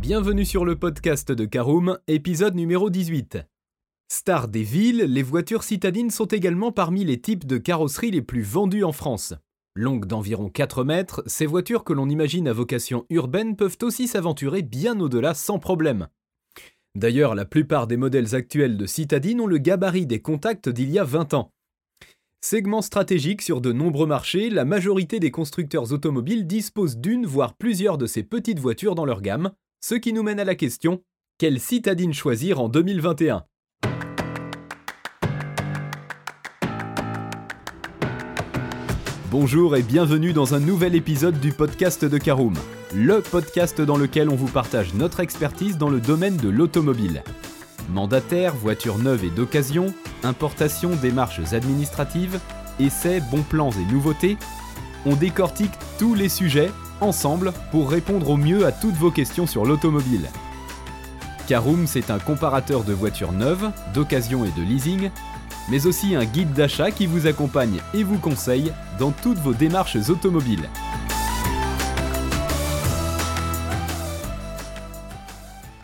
Bienvenue sur le podcast de Caroom, épisode numéro 18. Star des villes, les voitures citadines sont également parmi les types de carrosserie les plus vendus en France. Longues d'environ 4 mètres, ces voitures que l'on imagine à vocation urbaine peuvent aussi s'aventurer bien au-delà sans problème. D'ailleurs, la plupart des modèles actuels de citadines ont le gabarit des contacts d'il y a 20 ans. Segment stratégique sur de nombreux marchés, la majorité des constructeurs automobiles disposent d'une voire plusieurs de ces petites voitures dans leur gamme, ce qui nous mène à la question quelle citadine choisir en 2021 Bonjour et bienvenue dans un nouvel épisode du podcast de Caroom, le podcast dans lequel on vous partage notre expertise dans le domaine de l'automobile. Mandataires, voitures neuves et d'occasion, importation, démarches administratives, essais, bons plans et nouveautés, on décortique tous les sujets ensemble pour répondre au mieux à toutes vos questions sur l'automobile. Caroom, c'est un comparateur de voitures neuves, d'occasion et de leasing mais aussi un guide d'achat qui vous accompagne et vous conseille dans toutes vos démarches automobiles.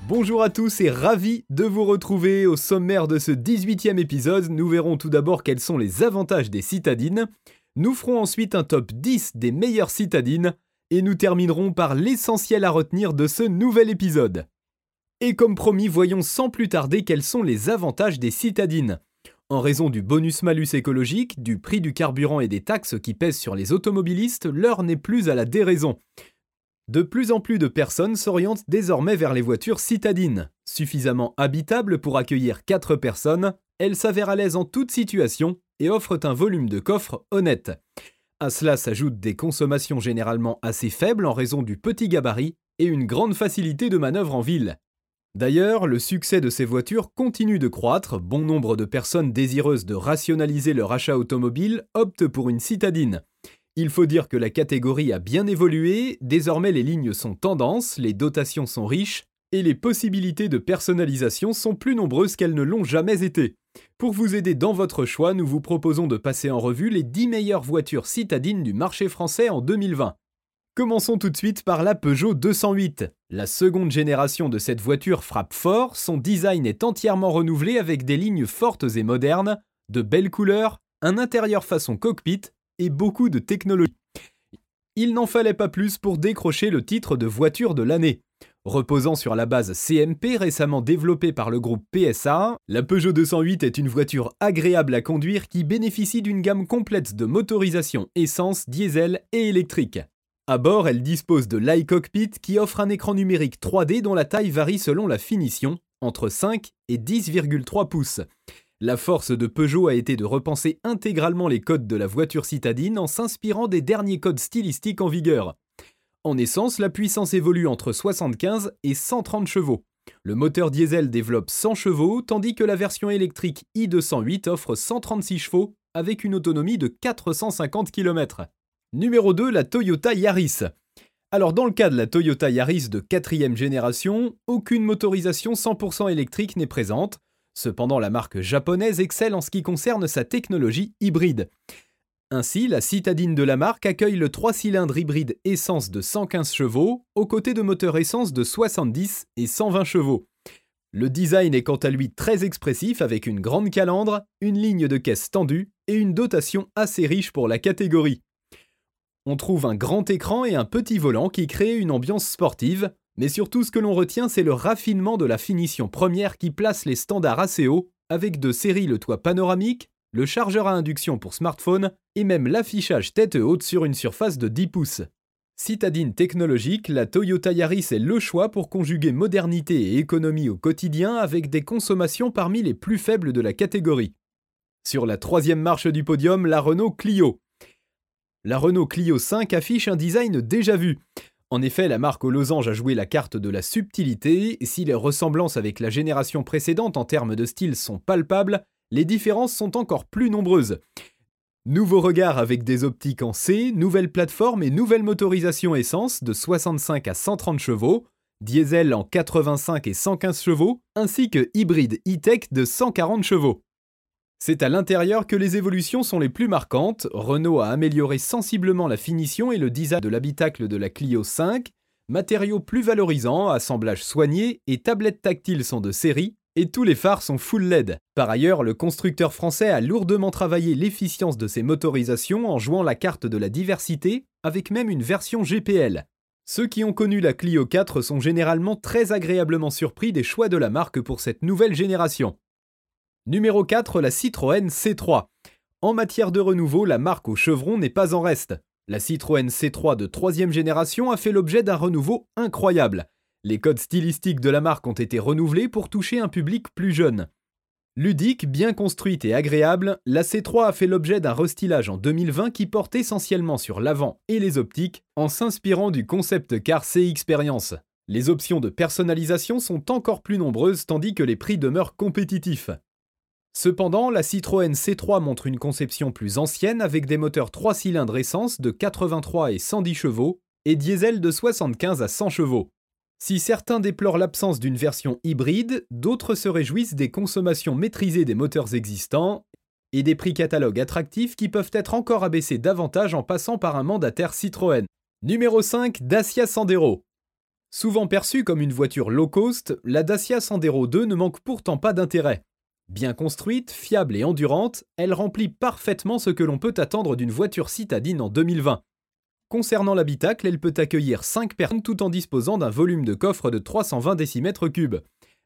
Bonjour à tous et ravi de vous retrouver au sommaire de ce 18e épisode. Nous verrons tout d'abord quels sont les avantages des citadines. Nous ferons ensuite un top 10 des meilleures citadines et nous terminerons par l'essentiel à retenir de ce nouvel épisode. Et comme promis, voyons sans plus tarder quels sont les avantages des citadines. En raison du bonus-malus écologique, du prix du carburant et des taxes qui pèsent sur les automobilistes, l'heure n'est plus à la déraison. De plus en plus de personnes s'orientent désormais vers les voitures citadines. Suffisamment habitables pour accueillir 4 personnes, elles s'avèrent à l'aise en toute situation et offrent un volume de coffre honnête. À cela s'ajoutent des consommations généralement assez faibles en raison du petit gabarit et une grande facilité de manœuvre en ville. D'ailleurs, le succès de ces voitures continue de croître, bon nombre de personnes désireuses de rationaliser leur achat automobile optent pour une citadine. Il faut dire que la catégorie a bien évolué, désormais les lignes sont tendances, les dotations sont riches, et les possibilités de personnalisation sont plus nombreuses qu'elles ne l'ont jamais été. Pour vous aider dans votre choix, nous vous proposons de passer en revue les 10 meilleures voitures citadines du marché français en 2020. Commençons tout de suite par la Peugeot 208. La seconde génération de cette voiture frappe fort, son design est entièrement renouvelé avec des lignes fortes et modernes, de belles couleurs, un intérieur façon cockpit et beaucoup de technologie. Il n'en fallait pas plus pour décrocher le titre de voiture de l'année. Reposant sur la base CMP récemment développée par le groupe PSA, la Peugeot 208 est une voiture agréable à conduire qui bénéficie d'une gamme complète de motorisation essence, diesel et électrique. À bord, elle dispose de l'iCockpit qui offre un écran numérique 3D dont la taille varie selon la finition, entre 5 et 10,3 pouces. La force de Peugeot a été de repenser intégralement les codes de la voiture citadine en s'inspirant des derniers codes stylistiques en vigueur. En essence, la puissance évolue entre 75 et 130 chevaux. Le moteur diesel développe 100 chevaux, tandis que la version électrique i208 offre 136 chevaux avec une autonomie de 450 km. Numéro 2, la Toyota Yaris. Alors dans le cas de la Toyota Yaris de quatrième génération, aucune motorisation 100% électrique n'est présente. Cependant, la marque japonaise excelle en ce qui concerne sa technologie hybride. Ainsi, la citadine de la marque accueille le 3 cylindres hybride essence de 115 chevaux, aux côtés de moteurs essence de 70 et 120 chevaux. Le design est quant à lui très expressif avec une grande calandre, une ligne de caisse tendue et une dotation assez riche pour la catégorie. On trouve un grand écran et un petit volant qui créent une ambiance sportive, mais surtout ce que l'on retient c'est le raffinement de la finition première qui place les standards assez hauts, avec de série le toit panoramique, le chargeur à induction pour smartphone et même l'affichage tête haute sur une surface de 10 pouces. Citadine technologique, la Toyota Yaris est le choix pour conjuguer modernité et économie au quotidien avec des consommations parmi les plus faibles de la catégorie. Sur la troisième marche du podium, la Renault Clio la Renault Clio 5 affiche un design déjà vu. En effet, la marque aux losanges a joué la carte de la subtilité, si les ressemblances avec la génération précédente en termes de style sont palpables, les différences sont encore plus nombreuses. Nouveau regard avec des optiques en C, nouvelle plateforme et nouvelle motorisation essence de 65 à 130 chevaux, diesel en 85 et 115 chevaux, ainsi que hybride e-tech de 140 chevaux. C'est à l'intérieur que les évolutions sont les plus marquantes. Renault a amélioré sensiblement la finition et le design de l'habitacle de la Clio 5, Matériaux plus valorisants, assemblage soigné et tablettes tactiles sont de série, et tous les phares sont full LED. Par ailleurs, le constructeur français a lourdement travaillé l'efficience de ses motorisations en jouant la carte de la diversité, avec même une version GPL. Ceux qui ont connu la Clio 4 sont généralement très agréablement surpris des choix de la marque pour cette nouvelle génération. Numéro 4, la Citroën C3. En matière de renouveau, la marque au chevron n'est pas en reste. La Citroën C3 de troisième génération a fait l'objet d'un renouveau incroyable. Les codes stylistiques de la marque ont été renouvelés pour toucher un public plus jeune. Ludique, bien construite et agréable, la C3 a fait l'objet d'un restylage en 2020 qui porte essentiellement sur l'avant et les optiques en s'inspirant du concept car C-Experience. Les options de personnalisation sont encore plus nombreuses tandis que les prix demeurent compétitifs. Cependant, la Citroën C3 montre une conception plus ancienne avec des moteurs 3 cylindres essence de 83 et 110 chevaux et diesel de 75 à 100 chevaux. Si certains déplorent l'absence d'une version hybride, d'autres se réjouissent des consommations maîtrisées des moteurs existants et des prix catalogues attractifs qui peuvent être encore abaissés davantage en passant par un mandataire Citroën. Numéro 5, Dacia Sandero. Souvent perçue comme une voiture low cost, la Dacia Sandero 2 ne manque pourtant pas d'intérêt. Bien construite, fiable et endurante, elle remplit parfaitement ce que l'on peut attendre d'une voiture citadine en 2020. Concernant l'habitacle, elle peut accueillir 5 personnes tout en disposant d'un volume de coffre de 320 décimètres cubes.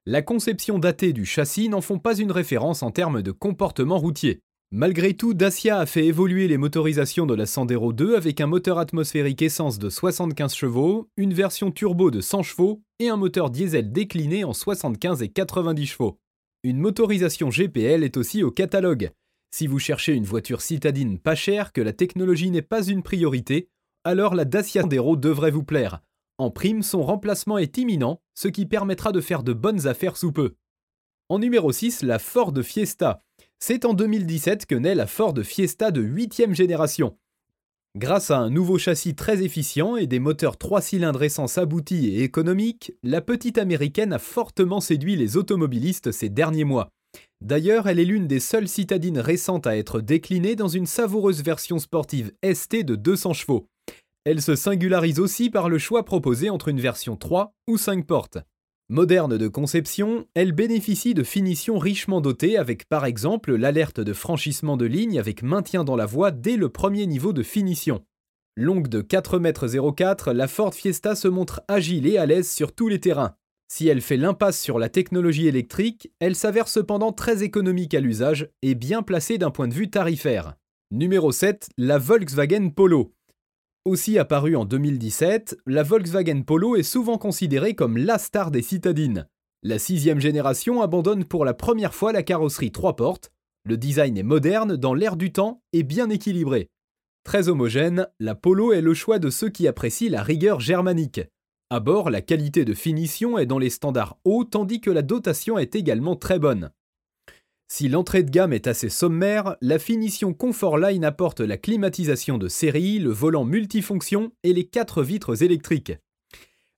La conception datée du châssis n'en font pas une référence en termes de comportement routier. Malgré tout, Dacia a fait évoluer les motorisations de la Sandero 2 avec un moteur atmosphérique essence de 75 chevaux, une version turbo de 100 chevaux et un moteur diesel décliné en 75 et 90 chevaux. Une motorisation GPL est aussi au catalogue. Si vous cherchez une voiture citadine pas chère, que la technologie n'est pas une priorité, alors la Dacia Sandero devrait vous plaire. En prime, son remplacement est imminent, ce qui permettra de faire de bonnes affaires sous peu. En numéro 6, la Ford Fiesta. C'est en 2017 que naît la Ford Fiesta de 8 génération. Grâce à un nouveau châssis très efficient et des moteurs 3 cylindres essence aboutis et économiques, la petite américaine a fortement séduit les automobilistes ces derniers mois. D'ailleurs, elle est l'une des seules citadines récentes à être déclinée dans une savoureuse version sportive ST de 200 chevaux. Elle se singularise aussi par le choix proposé entre une version 3 ou 5 portes. Moderne de conception, elle bénéficie de finitions richement dotées avec par exemple l'alerte de franchissement de ligne avec maintien dans la voie dès le premier niveau de finition. Longue de 4,04 m, la Ford Fiesta se montre agile et à l'aise sur tous les terrains. Si elle fait l'impasse sur la technologie électrique, elle s'avère cependant très économique à l'usage et bien placée d'un point de vue tarifaire. Numéro 7, la Volkswagen Polo. Aussi apparue en 2017, la Volkswagen Polo est souvent considérée comme la star des citadines. La sixième génération abandonne pour la première fois la carrosserie 3 portes. Le design est moderne, dans l'air du temps et bien équilibré. Très homogène, la Polo est le choix de ceux qui apprécient la rigueur germanique. À bord, la qualité de finition est dans les standards hauts tandis que la dotation est également très bonne. Si l'entrée de gamme est assez sommaire, la finition Comfort Line apporte la climatisation de série, le volant multifonction et les quatre vitres électriques.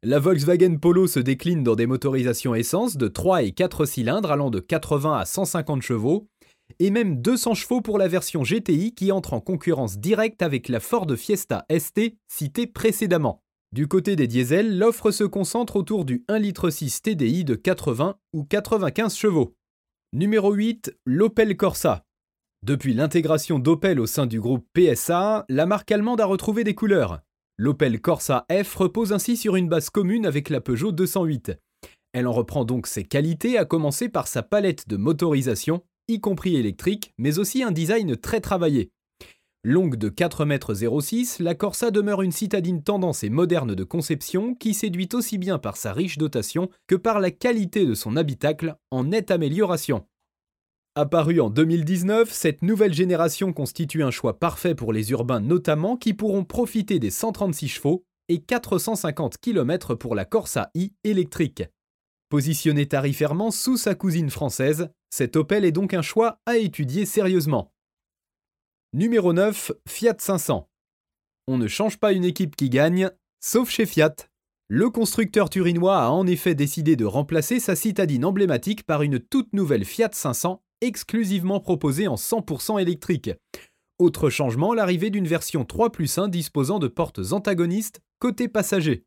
La Volkswagen Polo se décline dans des motorisations essence de 3 et 4 cylindres allant de 80 à 150 chevaux, et même 200 chevaux pour la version GTI qui entre en concurrence directe avec la Ford Fiesta ST citée précédemment. Du côté des diesels, l'offre se concentre autour du 1,6 litre TDI de 80 ou 95 chevaux. Numéro 8, l'Opel Corsa. Depuis l'intégration d'Opel au sein du groupe PSA, la marque allemande a retrouvé des couleurs. L'Opel Corsa F repose ainsi sur une base commune avec la Peugeot 208. Elle en reprend donc ses qualités, à commencer par sa palette de motorisation, y compris électrique, mais aussi un design très travaillé. Longue de 4,06 m, la Corsa demeure une citadine tendance et moderne de conception qui séduit aussi bien par sa riche dotation que par la qualité de son habitacle en nette amélioration. Apparue en 2019, cette nouvelle génération constitue un choix parfait pour les urbains notamment qui pourront profiter des 136 chevaux et 450 km pour la Corsa i électrique. Positionnée tarifairement sous sa cousine française, cette Opel est donc un choix à étudier sérieusement. Numéro 9, Fiat 500. On ne change pas une équipe qui gagne, sauf chez Fiat. Le constructeur turinois a en effet décidé de remplacer sa citadine emblématique par une toute nouvelle Fiat 500 exclusivement proposée en 100% électrique. Autre changement, l'arrivée d'une version 3 plus 1 disposant de portes antagonistes côté passager.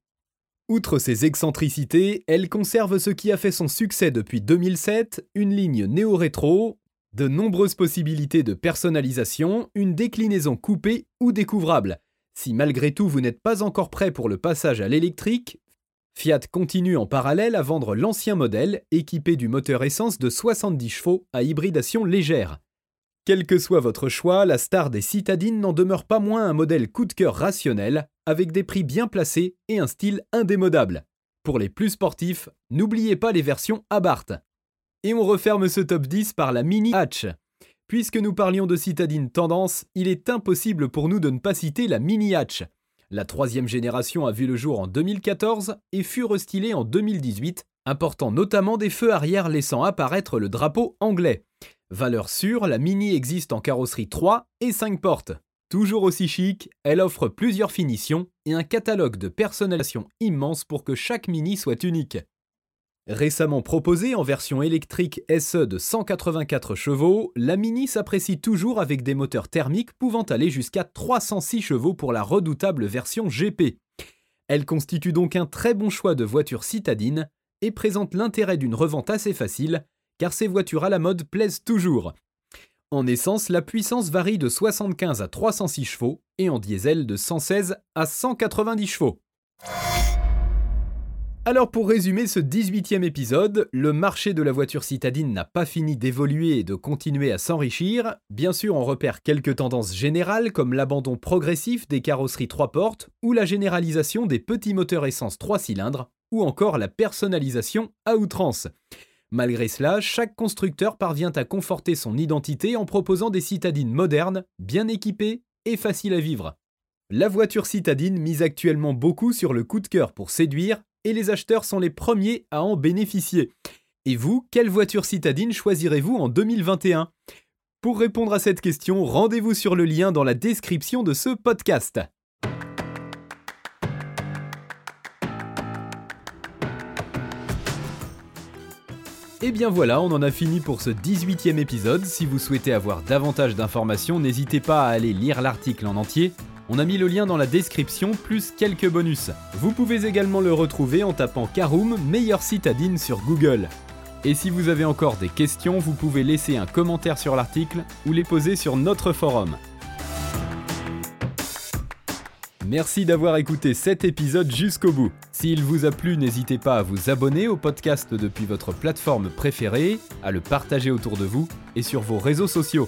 Outre ses excentricités, elle conserve ce qui a fait son succès depuis 2007, une ligne néo-rétro, de nombreuses possibilités de personnalisation, une déclinaison coupée ou découvrable. Si malgré tout vous n'êtes pas encore prêt pour le passage à l'électrique, Fiat continue en parallèle à vendre l'ancien modèle équipé du moteur essence de 70 chevaux à hybridation légère. Quel que soit votre choix, la star des citadines n'en demeure pas moins un modèle coup de cœur rationnel, avec des prix bien placés et un style indémodable. Pour les plus sportifs, n'oubliez pas les versions Abarth. Et on referme ce top 10 par la Mini Hatch. Puisque nous parlions de citadine tendance, il est impossible pour nous de ne pas citer la Mini Hatch. La troisième génération a vu le jour en 2014 et fut restylée en 2018, apportant notamment des feux arrière laissant apparaître le drapeau anglais. Valeur sûre, la Mini existe en carrosserie 3 et 5 portes. Toujours aussi chic, elle offre plusieurs finitions et un catalogue de personnalisation immense pour que chaque Mini soit unique. Récemment proposée en version électrique SE de 184 chevaux, la Mini s'apprécie toujours avec des moteurs thermiques pouvant aller jusqu'à 306 chevaux pour la redoutable version GP. Elle constitue donc un très bon choix de voiture citadine et présente l'intérêt d'une revente assez facile, car ces voitures à la mode plaisent toujours. En essence, la puissance varie de 75 à 306 chevaux et en diesel de 116 à 190 chevaux. Alors pour résumer ce 18e épisode, le marché de la voiture citadine n'a pas fini d'évoluer et de continuer à s'enrichir. Bien sûr, on repère quelques tendances générales comme l'abandon progressif des carrosseries 3 portes ou la généralisation des petits moteurs essence 3 cylindres ou encore la personnalisation à outrance. Malgré cela, chaque constructeur parvient à conforter son identité en proposant des citadines modernes, bien équipées et faciles à vivre. La voiture citadine mise actuellement beaucoup sur le coup de cœur pour séduire et les acheteurs sont les premiers à en bénéficier. Et vous, quelle voiture citadine choisirez-vous en 2021 Pour répondre à cette question, rendez-vous sur le lien dans la description de ce podcast. Et bien voilà, on en a fini pour ce 18e épisode. Si vous souhaitez avoir davantage d'informations, n'hésitez pas à aller lire l'article en entier. On a mis le lien dans la description, plus quelques bonus. Vous pouvez également le retrouver en tapant Karoom, meilleure citadine sur Google. Et si vous avez encore des questions, vous pouvez laisser un commentaire sur l'article ou les poser sur notre forum. Merci d'avoir écouté cet épisode jusqu'au bout. S'il vous a plu, n'hésitez pas à vous abonner au podcast depuis votre plateforme préférée, à le partager autour de vous et sur vos réseaux sociaux.